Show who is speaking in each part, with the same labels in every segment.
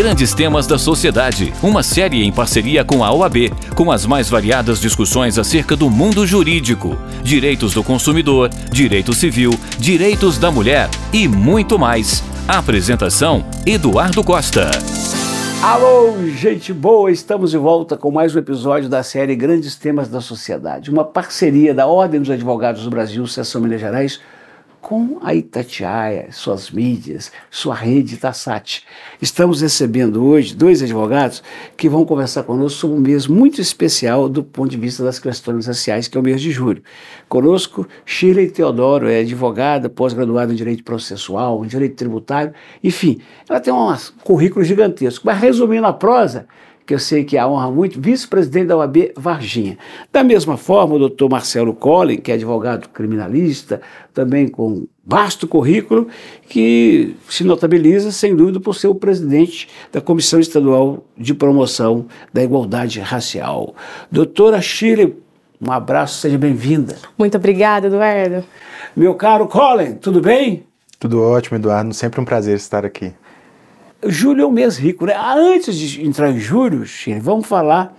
Speaker 1: Grandes Temas da Sociedade, uma série em parceria com a OAB, com as mais variadas discussões acerca do mundo jurídico, direitos do consumidor, direito civil, direitos da mulher e muito mais. Apresentação: Eduardo Costa.
Speaker 2: Alô, gente boa! Estamos de volta com mais um episódio da série Grandes Temas da Sociedade, uma parceria da Ordem dos Advogados do Brasil, Seção Minas Gerais, com a Itatiaia, suas mídias, sua rede Tassat. Estamos recebendo hoje dois advogados que vão conversar conosco sobre um mês muito especial do ponto de vista das questões raciais, que é o mês de julho. Conosco, Shirley Teodoro, é advogada, pós-graduada em Direito Processual, em Direito Tributário, enfim, ela tem um currículo gigantesco. Mas resumindo a prosa, que eu sei que a honra muito, vice-presidente da OAB Varginha. Da mesma forma, o doutor Marcelo Collin, que é advogado criminalista, também com vasto currículo, que se notabiliza, sem dúvida, por ser o presidente da Comissão Estadual de Promoção da Igualdade Racial. Doutora Chile, um abraço, seja bem-vinda.
Speaker 3: Muito obrigada, Eduardo.
Speaker 2: Meu caro Colin, tudo bem?
Speaker 4: Tudo ótimo, Eduardo. Sempre um prazer estar aqui.
Speaker 2: Julho é um mês rico, né? Antes de entrar em julho, Chile, vamos falar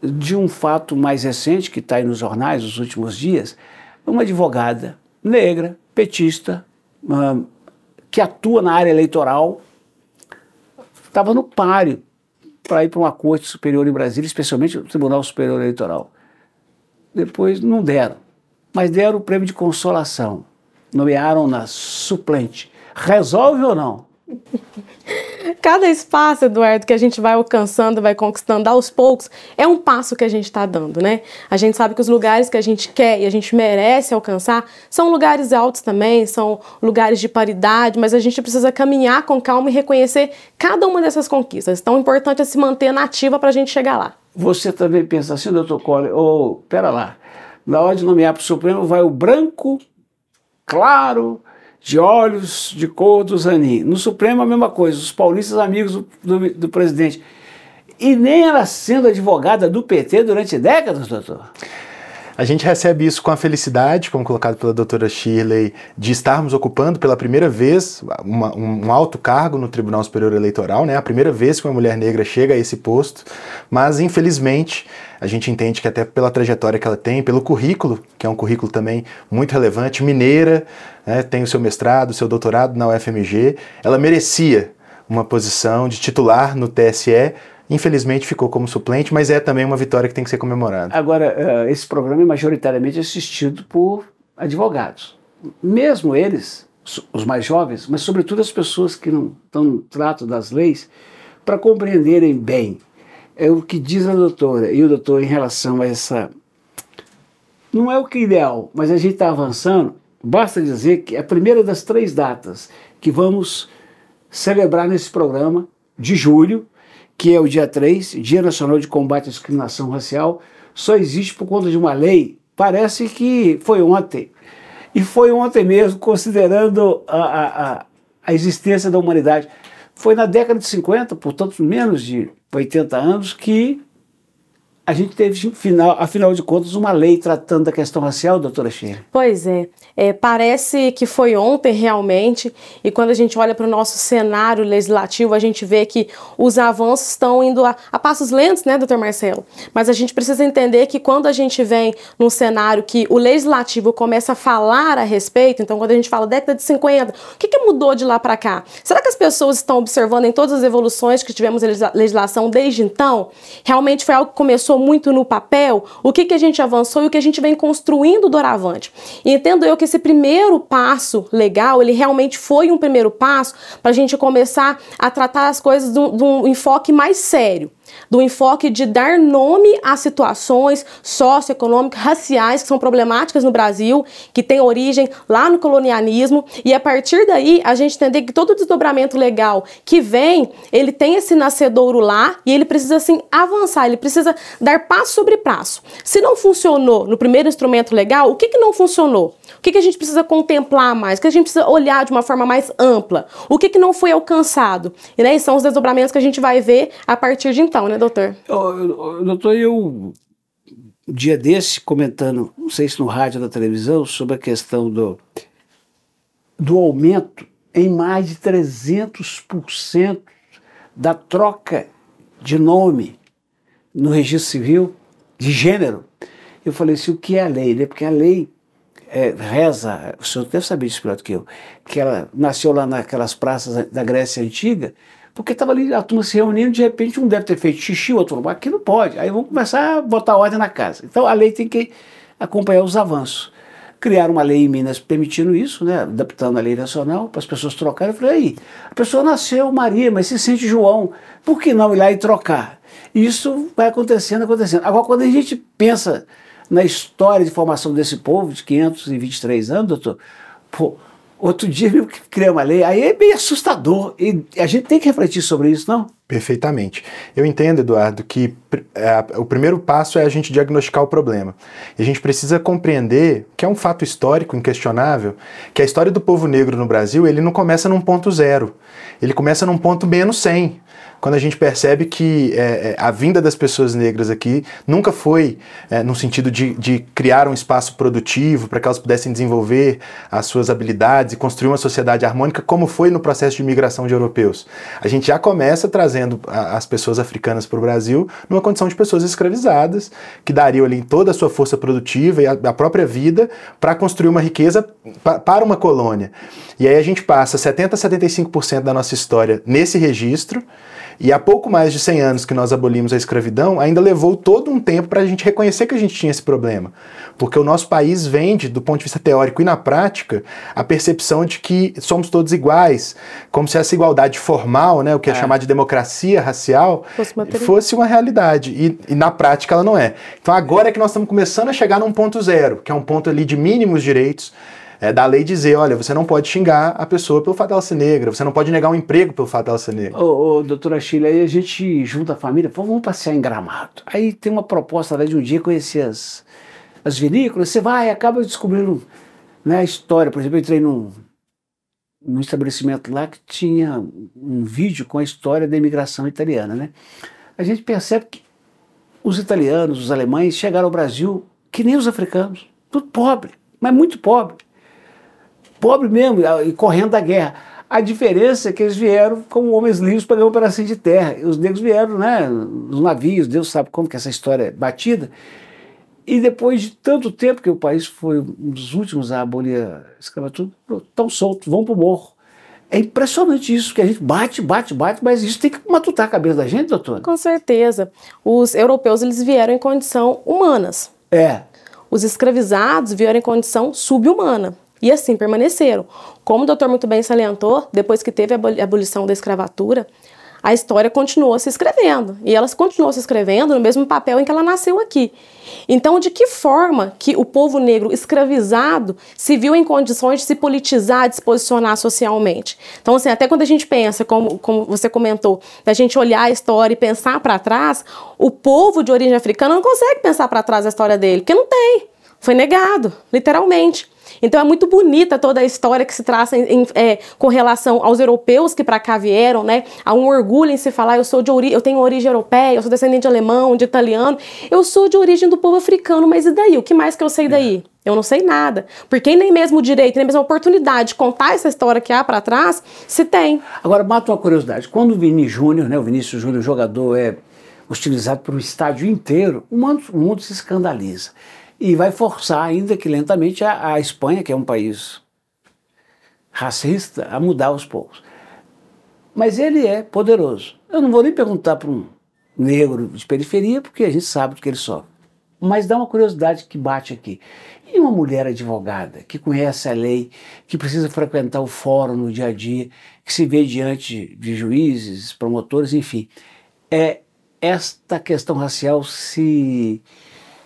Speaker 2: de um fato mais recente que está aí nos jornais nos últimos dias. Uma advogada negra, petista, que atua na área eleitoral, estava no páreo para ir para uma corte superior em Brasília, especialmente o Tribunal Superior Eleitoral. Depois não deram, mas deram o prêmio de consolação. Nomearam na suplente. Resolve ou não?
Speaker 3: Cada espaço, Eduardo, que a gente vai alcançando, vai conquistando aos poucos, é um passo que a gente está dando, né? A gente sabe que os lugares que a gente quer e a gente merece alcançar são lugares altos também, são lugares de paridade, mas a gente precisa caminhar com calma e reconhecer cada uma dessas conquistas. Então, o importante é se manter nativa para a gente chegar lá.
Speaker 2: Você também pensa assim, doutor Cole? Ou, oh, pera lá, na hora de nomear para o Supremo vai o branco, claro, de olhos de cor do Zanin. No Supremo a mesma coisa, os paulistas amigos do, do, do presidente. E nem ela sendo advogada do PT durante décadas, doutor.
Speaker 4: A gente recebe isso com a felicidade, como colocado pela doutora Shirley, de estarmos ocupando pela primeira vez uma, um alto cargo no Tribunal Superior Eleitoral, né? A primeira vez que uma mulher negra chega a esse posto, mas infelizmente a gente entende que até pela trajetória que ela tem, pelo currículo, que é um currículo também muito relevante, mineira, né? tem o seu mestrado, o seu doutorado na UFMG, ela merecia uma posição de titular no TSE, Infelizmente ficou como suplente, mas é também uma vitória que tem que ser comemorada.
Speaker 2: Agora, eh, esse programa é majoritariamente assistido por advogados. Mesmo eles, os mais jovens, mas sobretudo as pessoas que não estão no trato das leis, para compreenderem bem é o que diz a doutora e o doutor em relação a essa. Não é o que é ideal, mas a gente está avançando. Basta dizer que é a primeira das três datas que vamos celebrar nesse programa de julho que é o dia 3, Dia Nacional de Combate à Discriminação Racial, só existe por conta de uma lei, parece que foi ontem. E foi ontem mesmo, considerando a, a, a existência da humanidade. Foi na década de 50, portanto, menos de 80 anos, que a gente teve, final, afinal de contas, uma lei tratando da questão racial, doutora Sheila.
Speaker 3: Pois é. é. Parece que foi ontem realmente, e quando a gente olha para o nosso cenário legislativo, a gente vê que os avanços estão indo a, a, passos lentos, né, doutor Marcelo? Mas a gente precisa entender que quando a gente vem num cenário que o legislativo começa a falar a respeito, então quando a gente fala década de 50, o que, que mudou de lá para cá? Será que as pessoas estão observando em todas as evoluções que tivemos em legislação desde então? Realmente foi algo que começou avançou muito no papel, o que, que a gente avançou e o que a gente vem construindo doravante. E entendo eu que esse primeiro passo legal, ele realmente foi um primeiro passo para a gente começar a tratar as coisas de um enfoque mais sério do enfoque de dar nome a situações socioeconômicas, raciais que são problemáticas no Brasil, que têm origem lá no colonialismo, e a partir daí a gente entender que todo desdobramento legal que vem, ele tem esse nascedouro lá e ele precisa assim avançar, ele precisa dar passo sobre passo. Se não funcionou no primeiro instrumento legal, o que, que não funcionou? O que, que a gente precisa contemplar mais? O que a gente precisa olhar de uma forma mais ampla? O que, que não foi alcançado? E né, são os desdobramentos que a gente vai ver a partir de então, né, doutor?
Speaker 2: Doutor, eu um dia desse comentando, não sei se no rádio ou na televisão, sobre a questão do, do aumento em mais de 300% da troca de nome no registro civil de gênero. Eu falei assim, o que é a lei? Né? Porque a lei é, reza, o senhor deve saber disso melhor do que eu, que ela nasceu lá naquelas praças da Grécia Antiga, porque estava ali a turma se reunindo, de repente um deve ter feito xixi, o outro falou, aqui não pode. Aí vamos começar a botar ordem na casa. Então a lei tem que acompanhar os avanços. Criaram uma lei em Minas permitindo isso, né, adaptando a lei nacional para as pessoas trocarem. Eu falei, aí, a pessoa nasceu Maria, mas se sente João, por que não ir lá e trocar? E isso vai acontecendo, acontecendo. Agora, quando a gente pensa na história de formação desse povo de 523 anos, doutor, pô, outro dia eu criei uma lei, aí é bem assustador. E a gente tem que refletir sobre isso, não?
Speaker 4: Perfeitamente. Eu entendo, Eduardo, que é, o primeiro passo é a gente diagnosticar o problema. E a gente precisa compreender que é um fato histórico inquestionável, que a história do povo negro no Brasil ele não começa num ponto zero, ele começa num ponto menos 100 quando a gente percebe que é, é, a vinda das pessoas negras aqui nunca foi é, no sentido de, de, criar um espaço produtivo para que elas pudessem desenvolver as suas habilidades e construir uma sociedade harmônica, como foi no processo de imigração de europeus. A gente já começa trazendo a, as pessoas africanas para o Brasil numa condição de pessoas escravizadas, que dariam ali toda a sua força produtiva e a, a própria vida para construir uma riqueza pa, para uma colônia. E aí a gente passa 70 a 75% da nossa história nesse registro. E há pouco mais de 100 anos que nós abolimos a escravidão, ainda levou todo um tempo para a gente reconhecer que a gente tinha esse problema. Porque o nosso país vende, do ponto de vista teórico e na prática, a percepção de que somos todos iguais, como se essa igualdade formal, né, o que é, é chamado de democracia racial, fosse uma, fosse uma realidade. E, e, na prática ela não é. Então agora é que nós estamos começando a chegar num ponto zero, que é um ponto ali de mínimos direitos é, da lei dizer, olha, você não pode xingar a pessoa pelo fato dela ser negra, você não pode negar um emprego pelo fato dela ser negra.
Speaker 2: Ô, ô doutora Chile, aí a gente junta a família, vamos passear em Gramado. Aí tem uma proposta lá de um dia conhecer as, as vinícolas, você vai acaba descobrindo né, a história. Por exemplo, eu entrei num, num estabelecimento lá que tinha um vídeo com a história da imigração italiana, né? A gente percebe que os italianos, os alemães chegaram ao Brasil que nem os africanos, tudo pobre, mas muito pobre pobre mesmo, e correndo da guerra. A diferença é que eles vieram como homens livres para ganhar um pedacinho de terra. E os negros vieram, né, nos navios, Deus sabe como que essa história é batida. E depois de tanto tempo que o país foi um dos últimos a abolir a escravatura, tão solto, vão para o morro. É impressionante isso, que a gente bate, bate, bate, mas isso tem que matutar a cabeça da gente, doutor.
Speaker 3: Com certeza. Os europeus eles vieram em condição humanas.
Speaker 2: É.
Speaker 3: Os escravizados vieram em condição subhumana. E assim permaneceram. Como o doutor muito bem salientou, depois que teve a abolição da escravatura, a história continuou se escrevendo. E ela continuou se escrevendo no mesmo papel em que ela nasceu aqui. Então, de que forma que o povo negro escravizado se viu em condições de se politizar, de se posicionar socialmente? Então, assim, até quando a gente pensa, como, como você comentou, da gente olhar a história e pensar para trás, o povo de origem africana não consegue pensar para trás a história dele, porque não tem. Foi negado, literalmente. Então é muito bonita toda a história que se traça em, em, é, com relação aos europeus que para cá vieram, né? Há um orgulho em se falar, eu sou de ori eu tenho origem europeia, eu sou descendente de alemão, de italiano, eu sou de origem do povo africano, mas e daí? O que mais que eu sei daí? É. Eu não sei nada. Porque nem mesmo o direito, nem mesmo a oportunidade de contar essa história que há para trás, se tem.
Speaker 2: Agora, mata uma curiosidade. Quando o Vini Júnior, né, o Vinícius Júnior, jogador, é hostilizado por um estádio inteiro, o mundo, o mundo se escandaliza e vai forçar, ainda que lentamente, a, a Espanha, que é um país racista, a mudar os povos. Mas ele é poderoso. Eu não vou nem perguntar para um negro de periferia, porque a gente sabe do que ele sofre. Mas dá uma curiosidade que bate aqui. E uma mulher advogada que conhece a lei, que precisa frequentar o fórum no dia a dia, que se vê diante de juízes, promotores, enfim. É, esta questão racial se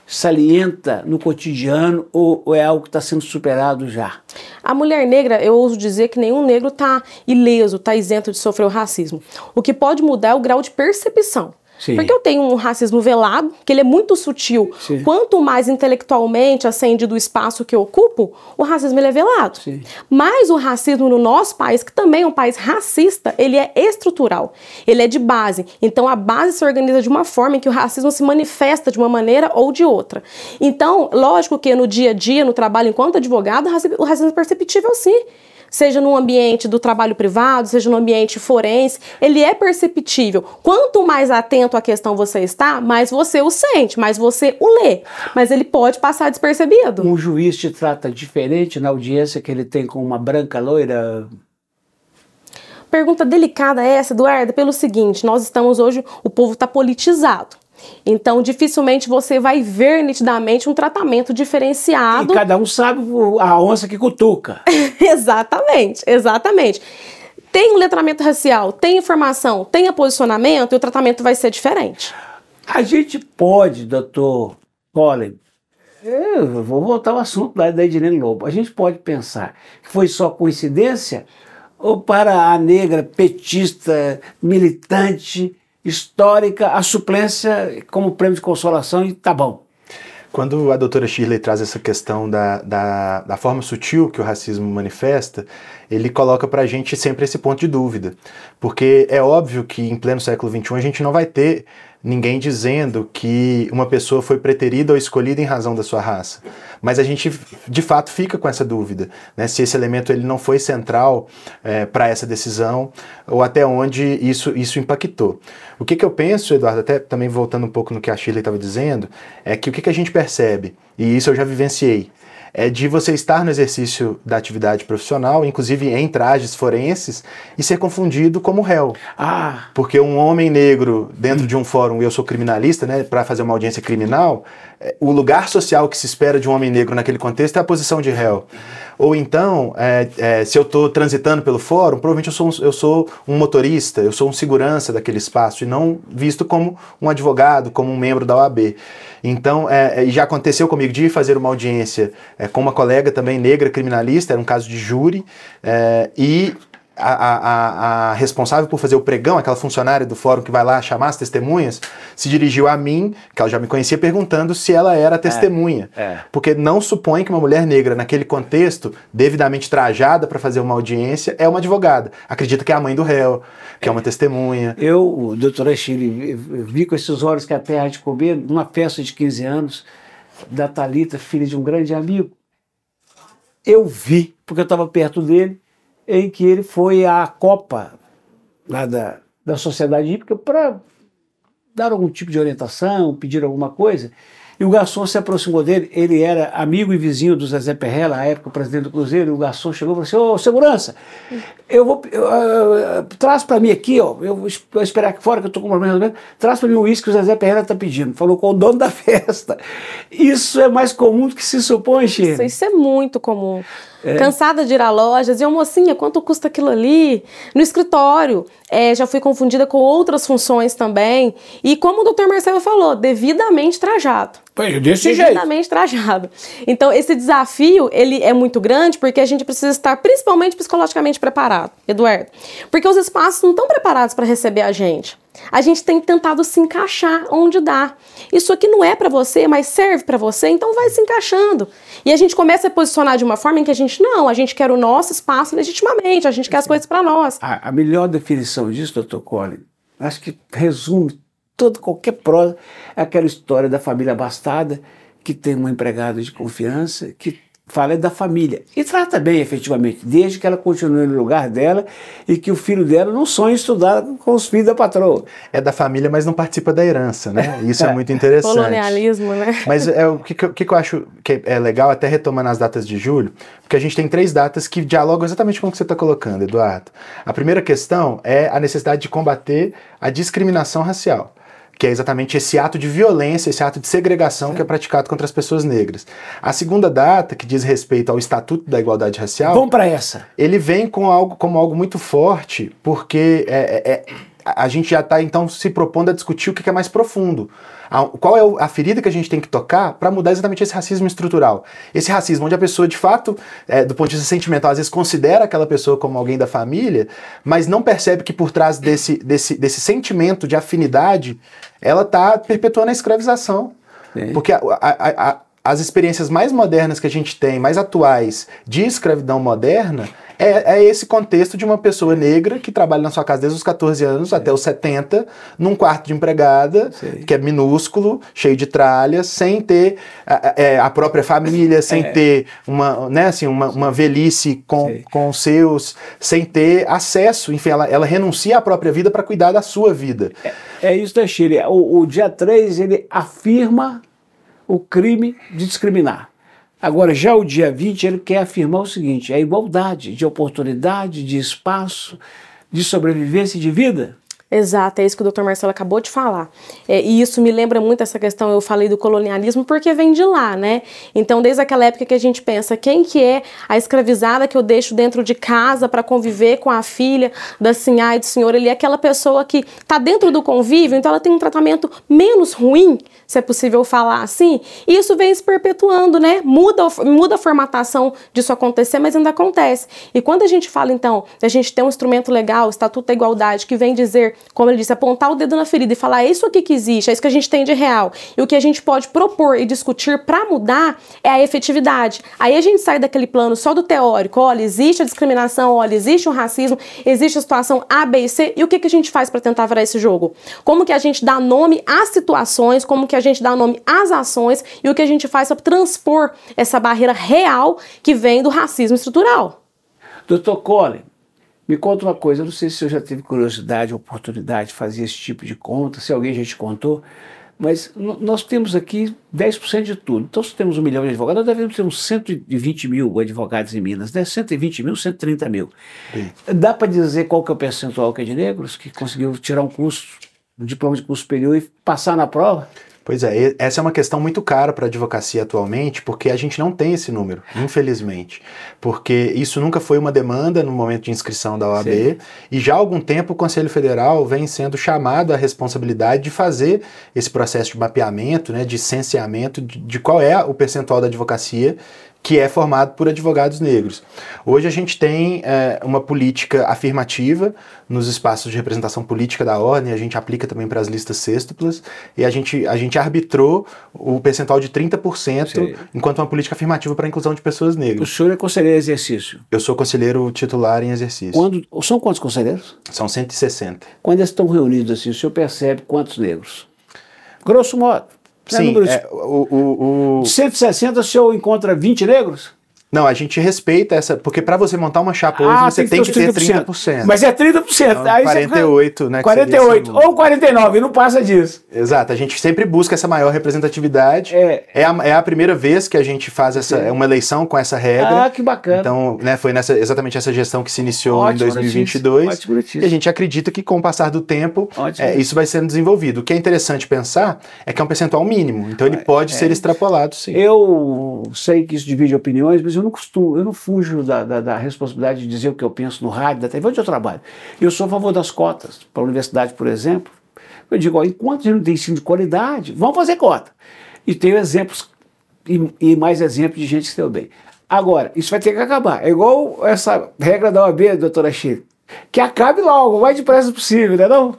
Speaker 2: salienta no cotidiano ou, ou é algo que está sendo superado já?
Speaker 3: A mulher negra, eu ouso dizer que nenhum negro está ileso, está isento de sofrer o racismo. O que pode mudar é o grau de percepção. Sim. Porque eu tenho um racismo velado, que ele é muito sutil. Sim. Quanto mais intelectualmente acendido o espaço que eu ocupo, o racismo ele é velado. Sim. Mas o racismo no nosso país, que também é um país racista, ele é estrutural. Ele é de base. Então a base se organiza de uma forma em que o racismo se manifesta de uma maneira ou de outra. Então, lógico que no dia a dia, no trabalho enquanto advogado, o racismo é perceptível sim. Seja no ambiente do trabalho privado, seja no ambiente forense, ele é perceptível. Quanto mais atento à questão você está, mais você o sente, mais você o lê. Mas ele pode passar despercebido.
Speaker 2: Um juiz te trata diferente na audiência que ele tem com uma branca loira?
Speaker 3: Pergunta delicada essa, Eduardo, pelo seguinte: nós estamos hoje, o povo está politizado. Então, dificilmente você vai ver nitidamente um tratamento diferenciado.
Speaker 2: E cada um sabe a onça que cutuca.
Speaker 3: exatamente, exatamente. Tem um letramento racial, tem informação, tem posicionamento e o tratamento vai ser diferente.
Speaker 2: A gente pode, doutor Colin, eu vou voltar ao assunto da, da Edilene Lobo. A gente pode pensar que foi só coincidência ou para a negra petista, militante, histórica, a suplência como prêmio de consolação e tá bom.
Speaker 4: Quando a doutora Shirley traz essa questão da, da, da forma sutil que o racismo manifesta, ele coloca para a gente sempre esse ponto de dúvida. Porque é óbvio que em pleno século XXI a gente não vai ter ninguém dizendo que uma pessoa foi preterida ou escolhida em razão da sua raça. Mas a gente, de fato, fica com essa dúvida, né? se esse elemento ele não foi central é, para essa decisão ou até onde isso, isso impactou. O que, que eu penso, Eduardo, até também voltando um pouco no que a Shirley estava dizendo, é que o que, que a gente percebe, e isso eu já vivenciei, é de você estar no exercício da atividade profissional, inclusive em trajes forenses, e ser confundido como réu.
Speaker 2: Ah.
Speaker 4: Porque um homem negro dentro de um fórum, eu sou criminalista, né, para fazer uma audiência criminal, é, o lugar social que se espera de um homem negro naquele contexto é a posição de réu. Ou então, é, é, se eu estou transitando pelo fórum, provavelmente eu sou, um, eu sou um motorista, eu sou um segurança daquele espaço, e não visto como um advogado, como um membro da OAB. Então, é, é já aconteceu comigo de fazer uma audiência é, com uma colega também negra criminalista, era um caso de júri, é, e a, a, a, responsável por fazer o pregão, aquela funcionária do fórum que vai lá chamar as testemunhas, se dirigiu a mim, que ela já me conhecia, perguntando se ela era testemunha.
Speaker 2: É, é.
Speaker 4: Porque não supõe que uma mulher negra, naquele contexto, devidamente trajada para fazer uma audiência, é uma advogada. Acredita que é a mãe do réu, que é, é uma testemunha.
Speaker 2: Eu, doutora Chile, vi com esses olhos que a terra de comer, numa festa de 15 anos, da Talita, filha de um grande amigo. Eu vi, porque eu estava perto dele, em que ele foi à Copa lá da, da Sociedade Hípica para dar algum tipo de orientação, pedir alguma coisa. E o garçom se aproximou dele, ele era amigo e vizinho do Zezé Perrella, à época presidente do Cruzeiro, e o garçom chegou e falou assim, ô segurança, eu vou, eu, uh, traz para mim aqui, ó, eu vou esperar aqui fora que eu estou com problema, traz para mim o uísque que o Zezé Perrella está pedindo, falou com o dono da festa. Isso é mais comum do que se supõe, Chico.
Speaker 3: Isso, isso é muito comum. É. Cansada de ir a lojas, e a mocinha, quanto custa aquilo ali? No escritório, é, já fui confundida com outras funções também. E como o doutor Marcelo falou, devidamente trajado.
Speaker 2: Foi desse
Speaker 3: devidamente
Speaker 2: jeito.
Speaker 3: trajado. Então, esse desafio, ele é muito grande porque a gente precisa estar principalmente psicologicamente preparado, Eduardo. Porque os espaços não estão preparados para receber a gente. A gente tem tentado se encaixar onde dá. Isso aqui não é para você, mas serve para você, então vai se encaixando. E a gente começa a posicionar de uma forma em que a gente não, a gente quer o nosso espaço legitimamente, a gente quer as coisas para nós.
Speaker 2: A, a, melhor definição disso, doutor Colin, acho que resume toda qualquer prosa, é aquela história da família abastada que tem um empregado de confiança, que fala é da família. E trata bem, efetivamente, desde que ela continue no lugar dela e que o filho dela não sonhe estudar com os filhos da patroa.
Speaker 4: É da família, mas não participa da herança, né? Isso é, é muito interessante.
Speaker 3: Colonialismo, né?
Speaker 4: Mas é, o que, que, que eu acho que é legal, até retomando as datas de julho, porque a gente tem três datas que dialogam exatamente com o que você está colocando, Eduardo. A primeira questão é a necessidade de combater a discriminação racial que é exatamente esse ato de violência, esse ato de segregação que é praticado contra as pessoas negras. A segunda data, que diz respeito ao Estatuto da Igualdade Racial.
Speaker 2: Vamos para essa.
Speaker 4: Ele vem com algo, como algo muito forte, porque é, é, é a gente já está então se propondo a discutir o que é mais profundo. Qual é a ferida que a gente tem que tocar para mudar exatamente esse racismo estrutural? Esse racismo onde a pessoa, de fato, é, do ponto de vista sentimental, às vezes considera aquela pessoa como alguém da família, mas não percebe que por trás desse, desse, desse sentimento de afinidade, ela está perpetuando a escravização. Sim. Porque a, a, a, as experiências mais modernas que a gente tem, mais atuais de escravidão moderna, É, é esse contexto de uma pessoa negra que trabalha na sua casa desde os 14 anos até os 70, num quarto de empregada,
Speaker 2: Sei.
Speaker 4: que é minúsculo, cheio de tralhas, sem ter a, é, a própria família, sem
Speaker 2: É.
Speaker 4: ter uma, né, assim, uma, uma velhice com, com os seus, sem ter acesso. Enfim, ela, ela renuncia à própria vida para cuidar da sua vida.
Speaker 2: É isso da Chile. O, o dia 3 ele afirma o crime de discriminar. Agora, já o dia 20, ele quer afirmar o seguinte: a igualdade de oportunidade, de espaço, de sobrevivência e de vida.
Speaker 3: Exato, é isso que o Dr. Marcelo acabou de falar. É, e isso me lembra muito essa questão, eu falei do colonialismo, porque vem de lá, né? Então, desde aquela época que a gente pensa, quem que é a escravizada que eu deixo dentro de casa para conviver com a filha da senhora e do senhor? Ele é aquela pessoa que está dentro do convívio, então ela tem um tratamento menos ruim, se é possível falar assim, e isso vem se perpetuando, né? Muda, muda a formatação disso acontecer, mas ainda acontece. E quando a gente fala, então, da gente ter um instrumento legal, o Estatuto da Igualdade, que vem dizer, como ele disse, apontar o dedo na ferida e falar, é isso aqui que existe, é isso que a gente tem de real. E o que a gente pode propor e discutir para mudar é a efetividade. Aí a gente sai daquele plano só do teórico, olha, existe a discriminação, olha, existe o racismo, existe a situação A, B e C, e o que, que a gente faz para tentar virar esse jogo? Como que a gente dá nome às situações, como que a gente dá nome às ações e o que a gente faz para transpor essa barreira real que vem do racismo estrutural.
Speaker 2: Doutor Colin, me conta uma coisa, eu não sei se você já teve curiosidade, oportunidade de fazer esse tipo de conta, se alguém já te contou, mas nós temos aqui 10% de tudo. Então, se temos um milhão de advogados, nós devemos ter uns 120 mil advogados em Minas, né? 120 mil, 130 mil. Dá para dizer qual que é o percentual que é de negros que conseguiu tirar um curso, um diploma de curso superior e passar na prova?
Speaker 4: Pois é, essa é uma questão muito cara para a advocacia atualmente, porque a gente não tem esse número, infelizmente. Porque isso nunca foi uma demanda no momento de inscrição da OAB,
Speaker 2: Sim.
Speaker 4: e já há algum tempo o Conselho Federal vem sendo chamado à responsabilidade de fazer esse processo de mapeamento, né, de censeamento de, de qual é o percentual da advocacia que é formado por advogados negros. Hoje a gente tem é, uma política afirmativa nos espaços de representação política da ordem, a gente aplica também para as listas sextuplas, e a gente, a gente arbitrou o percentual de 30%
Speaker 2: Sei.
Speaker 4: enquanto uma política afirmativa para a inclusão de pessoas
Speaker 2: O
Speaker 4: negras.
Speaker 2: senhor é conselheiro de exercício.
Speaker 4: Eu sou conselheiro titular em exercício.
Speaker 2: Quando, são quantos conselheiros?
Speaker 4: São 160.
Speaker 2: Quando eles estão reunidos assim, o senhor percebe quantos negros? Grosso modo. Não é
Speaker 4: Sim, é, o, o, o-
Speaker 2: De 160, o senhor encontra 20 negros?
Speaker 4: Não, a gente respeita essa. Porque para você montar uma chapa hoje, você tem que ter 30%.
Speaker 2: Mas é 30%.
Speaker 4: Então,
Speaker 2: Aí você
Speaker 4: 48, né, que
Speaker 2: 48
Speaker 4: seria esse
Speaker 2: ou 49, não passa disso.
Speaker 4: Exato, a gente sempre busca essa maior representatividade.
Speaker 2: É.
Speaker 4: a, é a primeira vez que a gente faz essa, é uma eleição com essa regra.
Speaker 2: Ah, que bacana.
Speaker 4: Então, né, foi nessa, exatamente essa gestão que se iniciou
Speaker 2: Ótima
Speaker 4: em 2022.
Speaker 2: notícia, notícia.
Speaker 4: E a gente acredita que com o passar do tempo,
Speaker 2: Ótimo.
Speaker 4: é, isso vai sendo desenvolvido. O que é interessante pensar é que é um percentual mínimo. Então, ele pode ser extrapolado, sim.
Speaker 2: Eu sei que isso divide opiniões, mas eu não costumo, eu não fujo da, da- da responsabilidade de dizer o que eu penso no rádio, da TV, onde eu trabalho. Eu sou a favor das cotas. Para a universidade, por exemplo, eu digo, ó, enquanto a gente não tem ensino de qualidade, vamos fazer cota. E tenho exemplos, e, e mais exemplos de gente que se deu bem. Agora, isso vai ter que acabar. É igual essa regra da OAB, doutora Chico. Que acabe logo, o mais depressa possível, né não?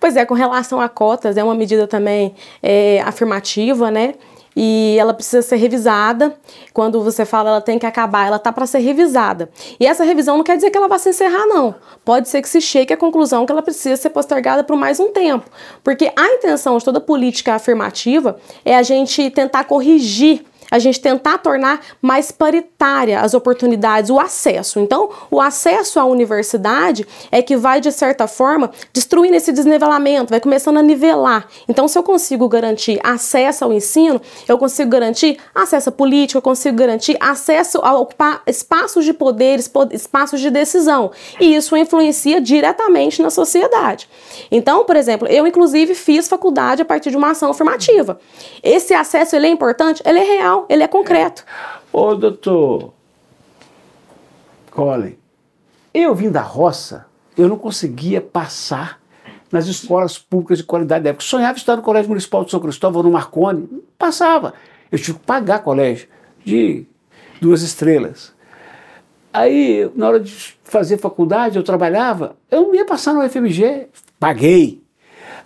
Speaker 3: Pois é, com relação a cotas, é uma medida também é, afirmativa, né? E ela precisa ser revisada. Quando você fala ela tem que acabar, ela tá para ser revisada. E essa revisão não quer dizer que ela vai se encerrar, não. Pode ser que se chegue à conclusão que ela precisa ser postergada por mais um tempo. Porque a intenção de toda política afirmativa é a gente tentar corrigir a gente tentar tornar mais paritária as oportunidades, o acesso. Então, o acesso à universidade é que vai, de certa forma, destruindo esse desnivelamento, vai começando a nivelar. Então, se eu consigo garantir acesso ao ensino, eu consigo garantir acesso à política, eu consigo garantir acesso a ocupar espaços de poderes, espaços de decisão. E isso influencia diretamente na sociedade. Então, por exemplo, eu inclusive fiz faculdade a partir de uma ação afirmativa. Esse acesso ele é importante, ele é real, ele é concreto.
Speaker 2: Ô, doutor Colin, eu vim da roça, eu não conseguia passar nas escolas públicas de qualidade da época. Sonhava estar no Colégio Municipal de São Cristóvão, no Marconi, passava. Eu tive que pagar colégio de duas estrelas. Aí, na hora de fazer faculdade, eu trabalhava, eu não ia passar no FMG, paguei.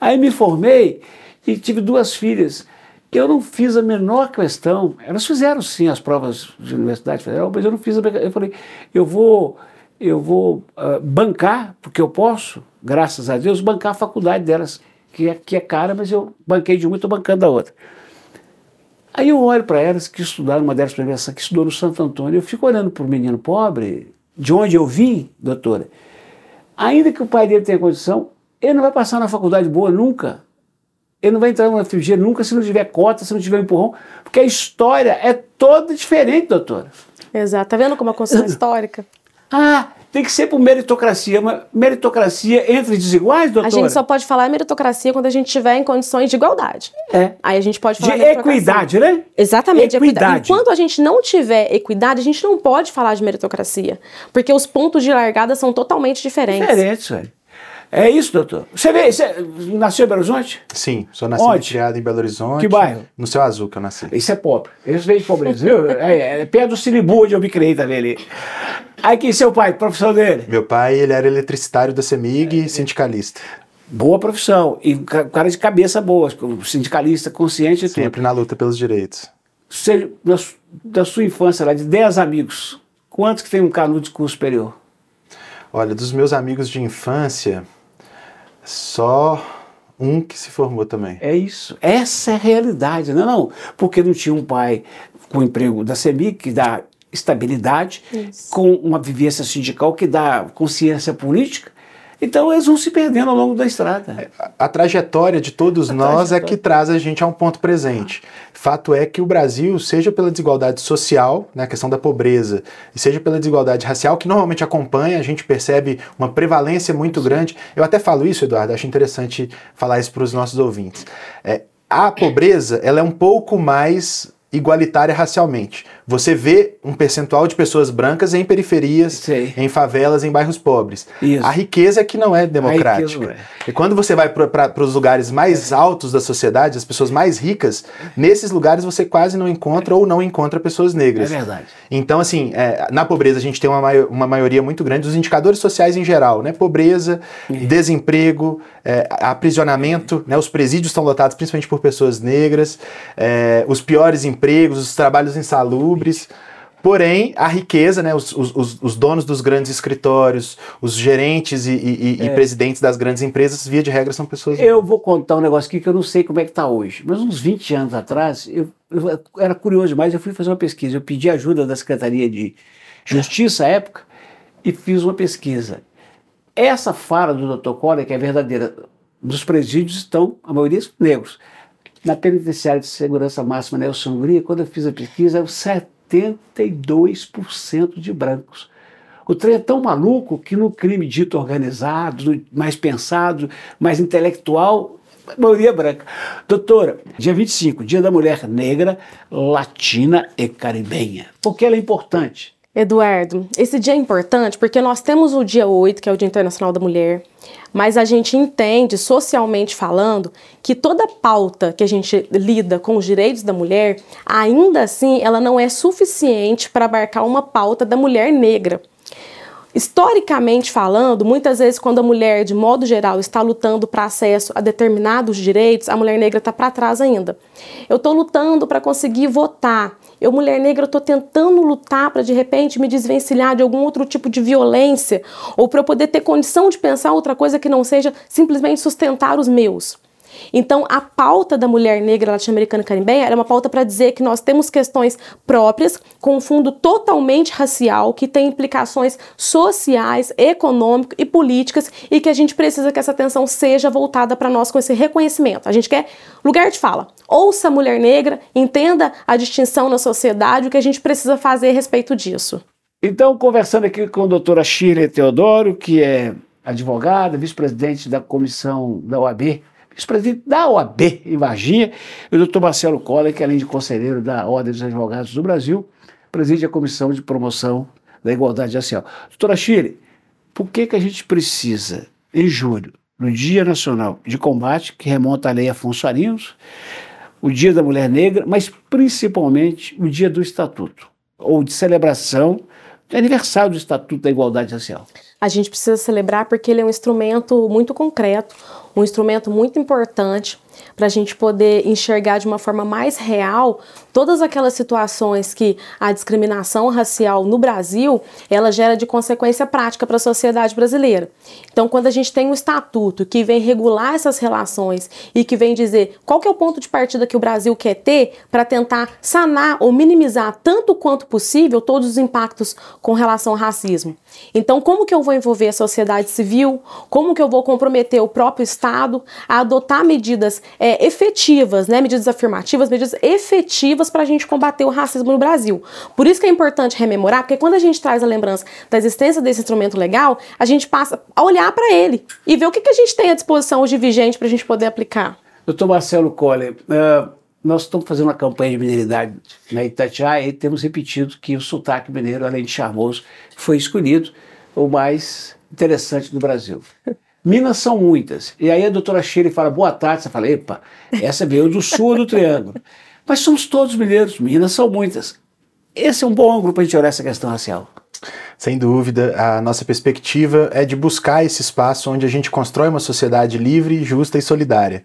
Speaker 2: Aí me formei e tive duas filhas. Eu não fiz a menor questão. Elas fizeram sim as provas de Universidade Federal, mas eu não fiz a. Eu falei, eu vou eu vou uh, bancar, porque eu posso, graças a Deus, bancar a faculdade delas, que é, que é cara, mas eu banquei de uma e estou bancando da outra. Aí eu olho para elas que estudaram, uma delas para que estudou no Santo Antônio, eu fico olhando para o menino pobre, de onde eu vim, doutora, ainda que o pai dele tenha condição, ele não vai passar na faculdade boa nunca. Ele não vai entrar no FG nunca se não tiver cota, se não tiver empurrão, porque a história é toda diferente, doutora.
Speaker 3: Exato. Tá vendo como é a construção histórica?
Speaker 2: Ah, tem que ser por meritocracia. Uma meritocracia entre desiguais, doutora?
Speaker 3: A gente só pode falar meritocracia quando a gente estiver em condições de igualdade.
Speaker 2: É.
Speaker 3: Aí a gente pode falar
Speaker 2: de equidade, né?
Speaker 3: Exatamente, equidade. Enquanto a gente não tiver equidade, a gente não pode falar de meritocracia. Porque os pontos de largada são totalmente diferentes.
Speaker 2: Diferentes, velho. É isso, doutor. Você vê, você nasceu em Belo Horizonte?
Speaker 4: Sim, sou nascido e criado em Belo Horizonte.
Speaker 2: Que bairro?
Speaker 4: No Céu Azul que eu nasci.
Speaker 2: Isso é pobre. Isso veio de pobreza, viu? É, é perto do Siribu, onde eu me criei também ali. Aí quem é seu pai, profissão dele?
Speaker 4: Meu pai, ele era eletricitário da CEMIG e sindicalista.
Speaker 2: Boa profissão. E cara de cabeça boa, sindicalista, consciente e
Speaker 4: Sempre tudo. na luta pelos direitos.
Speaker 2: Você, da sua infância lá, de 10 amigos, quantos que tem um canudo de curso superior?
Speaker 4: Olha, dos meus amigos de infância, só um que se formou também.
Speaker 2: É isso. Essa é a realidade. Não, não. Porque não tinha um pai com emprego da CEMIC que dá estabilidade, isso. com uma vivência sindical que dá consciência política. Então eles vão se perdendo ao longo da estrada.
Speaker 4: É, a, a trajetória de todos a nós trajetória. é que traz a gente a um ponto presente. Fato é que o Brasil, seja pela desigualdade social, né, a questão da pobreza, e seja pela desigualdade racial, que normalmente acompanha, a gente percebe uma prevalência muito grande. Eu até falo isso, Eduardo, acho interessante falar isso para os nossos ouvintes. É, a pobreza ela é um pouco mais igualitária racialmente. Você vê um percentual de pessoas brancas em periferias, Sei. em favelas, em bairros pobres. Isso. A riqueza é que não é democrática. Não é. E quando você vai para os lugares mais altos da sociedade, as pessoas mais ricas, nesses lugares você quase não encontra ou não encontra pessoas negras.
Speaker 2: É verdade.
Speaker 4: Então, assim, é, na pobreza a gente tem uma, uma maioria muito grande dos indicadores sociais em geral, né? Pobreza, é. desemprego, é, aprisionamento, né? Os presídios estão lotados principalmente por pessoas negras, é, os piores empregos, os trabalhos insalubres. Porém, a riqueza, né, os, os, os, donos dos grandes escritórios, os gerentes e, e, é. e, presidentes das grandes empresas, via de regra, são pessoas.
Speaker 2: Eu vou contar um negócio aqui que eu não sei como é que está hoje, mas uns 20 anos atrás, eu, eu, era curioso demais, eu fui fazer uma pesquisa. Eu pedi ajuda da Secretaria de Justiça à época e fiz uma pesquisa. Essa fala do Dr. Collor, que é verdadeira, dos presídios estão, a maioria, negros. Na penitenciária de segurança máxima Nelson Hungria, quando eu fiz a pesquisa, eram 72% de brancos. O trem é tão maluco que no crime dito organizado, mais pensado, mais intelectual, a maioria é branca. Doutora, dia 25, Dia da Mulher Negra, Latina e Caribenha. Por que ela é importante?
Speaker 3: Eduardo, esse dia é importante porque nós temos o dia 8, que é o Dia Internacional da Mulher, mas a gente entende, socialmente falando, que toda pauta que a gente lida com os direitos da mulher, ainda assim, ela não é suficiente para abarcar uma pauta da mulher negra. Historicamente falando, muitas vezes, quando a mulher, de modo geral, está lutando para acesso a determinados direitos, a mulher negra está para trás ainda. Eu estou lutando para conseguir votar, eu, mulher negra, estou tentando lutar para de repente me desvencilhar de algum outro tipo de violência ou para eu poder ter condição de pensar outra coisa que não seja simplesmente sustentar os meus. Então, a pauta da mulher negra latino-americana caribenha era uma pauta para dizer que nós temos questões próprias, com um fundo totalmente racial, que tem implicações sociais, econômicas e políticas, e que a gente precisa que essa atenção seja voltada para nós com esse reconhecimento. A gente quer lugar de fala. Ouça a mulher negra, entenda a distinção na sociedade, o que a gente precisa fazer a respeito disso.
Speaker 2: Então, conversando aqui com a doutora Shirley Teodoro, que é advogada, vice-presidente da comissão da OAB vice-presidente da OAB em Varginha, e o doutor Marcelo Coller, que além de conselheiro da Ordem dos Advogados do Brasil, preside a Comissão de Promoção da Igualdade Racial. Doutora Chile, por que, que a gente precisa, em julho, no Dia Nacional de Combate, que remonta à Lei Afonso Arinos, o Dia da Mulher Negra, mas principalmente o Dia do Estatuto, ou de celebração de aniversário do Estatuto da Igualdade Racial?
Speaker 3: A gente precisa celebrar porque ele é um instrumento muito concreto, um instrumento muito importante para a gente poder enxergar de uma forma mais real todas aquelas situações que a discriminação racial no Brasil ela gera de consequência prática para a sociedade brasileira. Então, quando a gente tem um estatuto que vem regular essas relações e que vem dizer qual que é o ponto de partida que o Brasil quer ter para tentar sanar ou minimizar tanto quanto possível todos os impactos com relação ao racismo. Então, como que eu vou envolver a sociedade civil? Como que eu vou comprometer o próprio Estado a adotar medidas é, efetivas, né, medidas afirmativas, medidas efetivas para a gente combater o racismo no Brasil? Por isso que é importante rememorar, porque quando a gente traz a lembrança da existência desse instrumento legal, a gente passa a olhar para ele e ver o que, que a gente tem à disposição hoje vigente para a gente poder aplicar.
Speaker 2: Doutor Marcelo Coller, uh, nós estamos fazendo uma campanha de mineridade na Itatiaia e temos repetido que o sotaque mineiro, além de charmoso, foi escolhido o mais interessante do Brasil. Minas são muitas. E aí a doutora Shirley fala, boa tarde. Você fala, epa, essa veio do sul do Triângulo. Mas somos todos mineiros, Minas são muitas. Esse é um bom ângulo para a gente olhar essa questão racial.
Speaker 4: Sem dúvida, a nossa perspectiva é de buscar esse espaço onde a gente constrói uma sociedade livre, justa e solidária.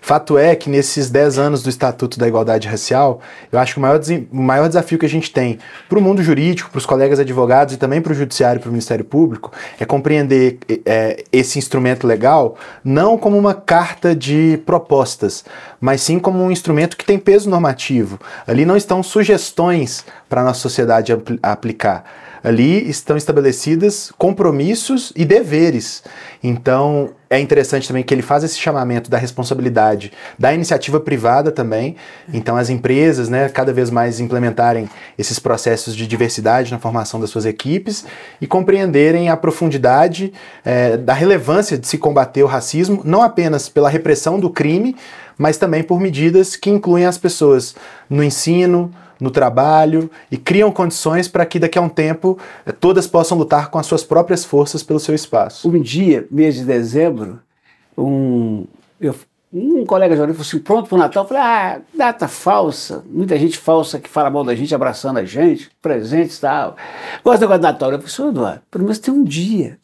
Speaker 4: Fato é que nesses 10 anos do Estatuto da Igualdade Racial, eu acho que o maior, o maior desafio que a gente tem para o mundo jurídico, para os colegas advogados e também para o Judiciário e para o Ministério Público é compreender é, esse instrumento legal não como uma carta de propostas, mas sim como um instrumento que tem peso normativo. Ali não estão sugestões para a nossa sociedade apl aplicar Ali estão estabelecidos compromissos e deveres. Então, é interessante também que ele faz esse chamamento da responsabilidade da iniciativa privada também. Então, as empresas, né, cada vez mais implementarem esses processos de diversidade na formação das suas equipes e compreenderem a profundidade é, da relevância de se combater o racismo, não apenas pela repressão do crime, mas também por medidas que incluem as pessoas no ensino, no trabalho e criam condições para que daqui a um tempo eh, todas possam lutar com as suas próprias forças pelo seu espaço.
Speaker 2: Um dia, mês de dezembro, um, eu, um colega jornalista falou assim, pronto para o Natal? Eu falei, ah, data falsa, muita gente falsa que fala mal da gente, abraçando a gente, presentes e tal. Gosta do Natal? Eu falei, senhor Eduardo, pelo menos tem um dia.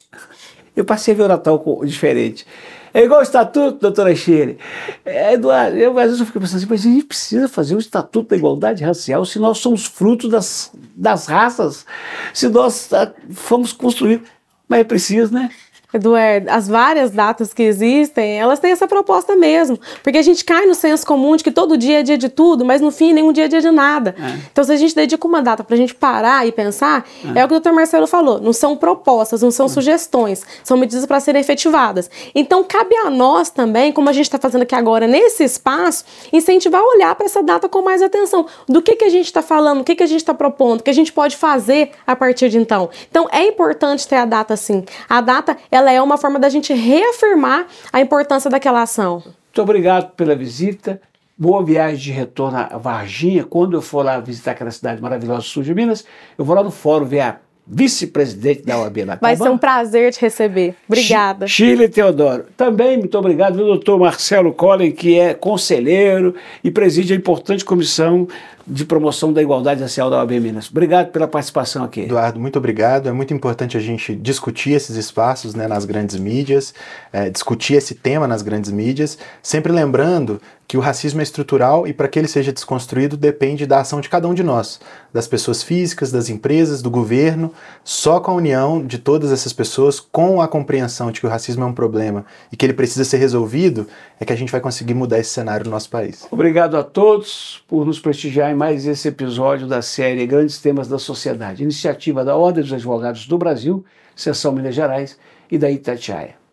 Speaker 2: Eu passei a ver o Natal diferente. É igual o estatuto, doutora Shirley. É, Eduardo, eu, às vezes eu fico pensando assim, mas a gente precisa fazer o estatuto da igualdade racial se nós somos frutos das, das raças, se nós uh, fomos construídos. Mas é preciso, né?
Speaker 3: Eduardo, as várias datas que existem, elas têm essa proposta mesmo. Porque a gente cai no senso comum de que todo dia é dia de tudo, mas no fim nenhum dia é dia de nada. É. Então, se a gente dedica uma data para a gente parar e pensar, é. é. o que o Dr. Marcelo falou: não são propostas, não são é. sugestões, são medidas para serem efetivadas. Então, cabe a nós também, como a gente está fazendo aqui agora nesse espaço, incentivar a olhar para essa data com mais atenção. Do que, que a gente está falando, o que, que a gente está propondo, o que a gente pode fazer a partir de então. Então, é importante ter a data sim. A data, ela ela é uma forma da gente reafirmar a importância daquela ação.
Speaker 2: Muito obrigado pela visita. Boa viagem de retorno a Varginha. Quando eu for lá visitar aquela cidade maravilhosa sul de Minas, eu vou lá no fórum ver vice-presidente da OAB lá.
Speaker 3: Vai ser um prazer te receber. Obrigada.
Speaker 2: Chile Teodoro. Também muito obrigado ao doutor Marcelo Collen, que é conselheiro e preside a importante comissão de promoção da igualdade racial da OAB Minas. Obrigado pela participação aqui.
Speaker 4: Eduardo, muito obrigado. É muito importante a gente discutir esses espaços né, nas grandes mídias, é, discutir esse tema nas grandes mídias, sempre lembrando que o racismo é estrutural e para que ele seja desconstruído depende da ação de cada um de nós, das pessoas físicas, das empresas, do governo. Só com a união de todas essas pessoas, com a compreensão de que o racismo é um problema e que ele precisa ser resolvido, é que a gente vai conseguir mudar esse cenário no nosso país.
Speaker 2: Obrigado a todos por nos prestigiar em mais esse episódio da série Grandes Temas da Sociedade, iniciativa da Ordem dos Advogados do Brasil, Seção Minas Gerais e da Itatiaia.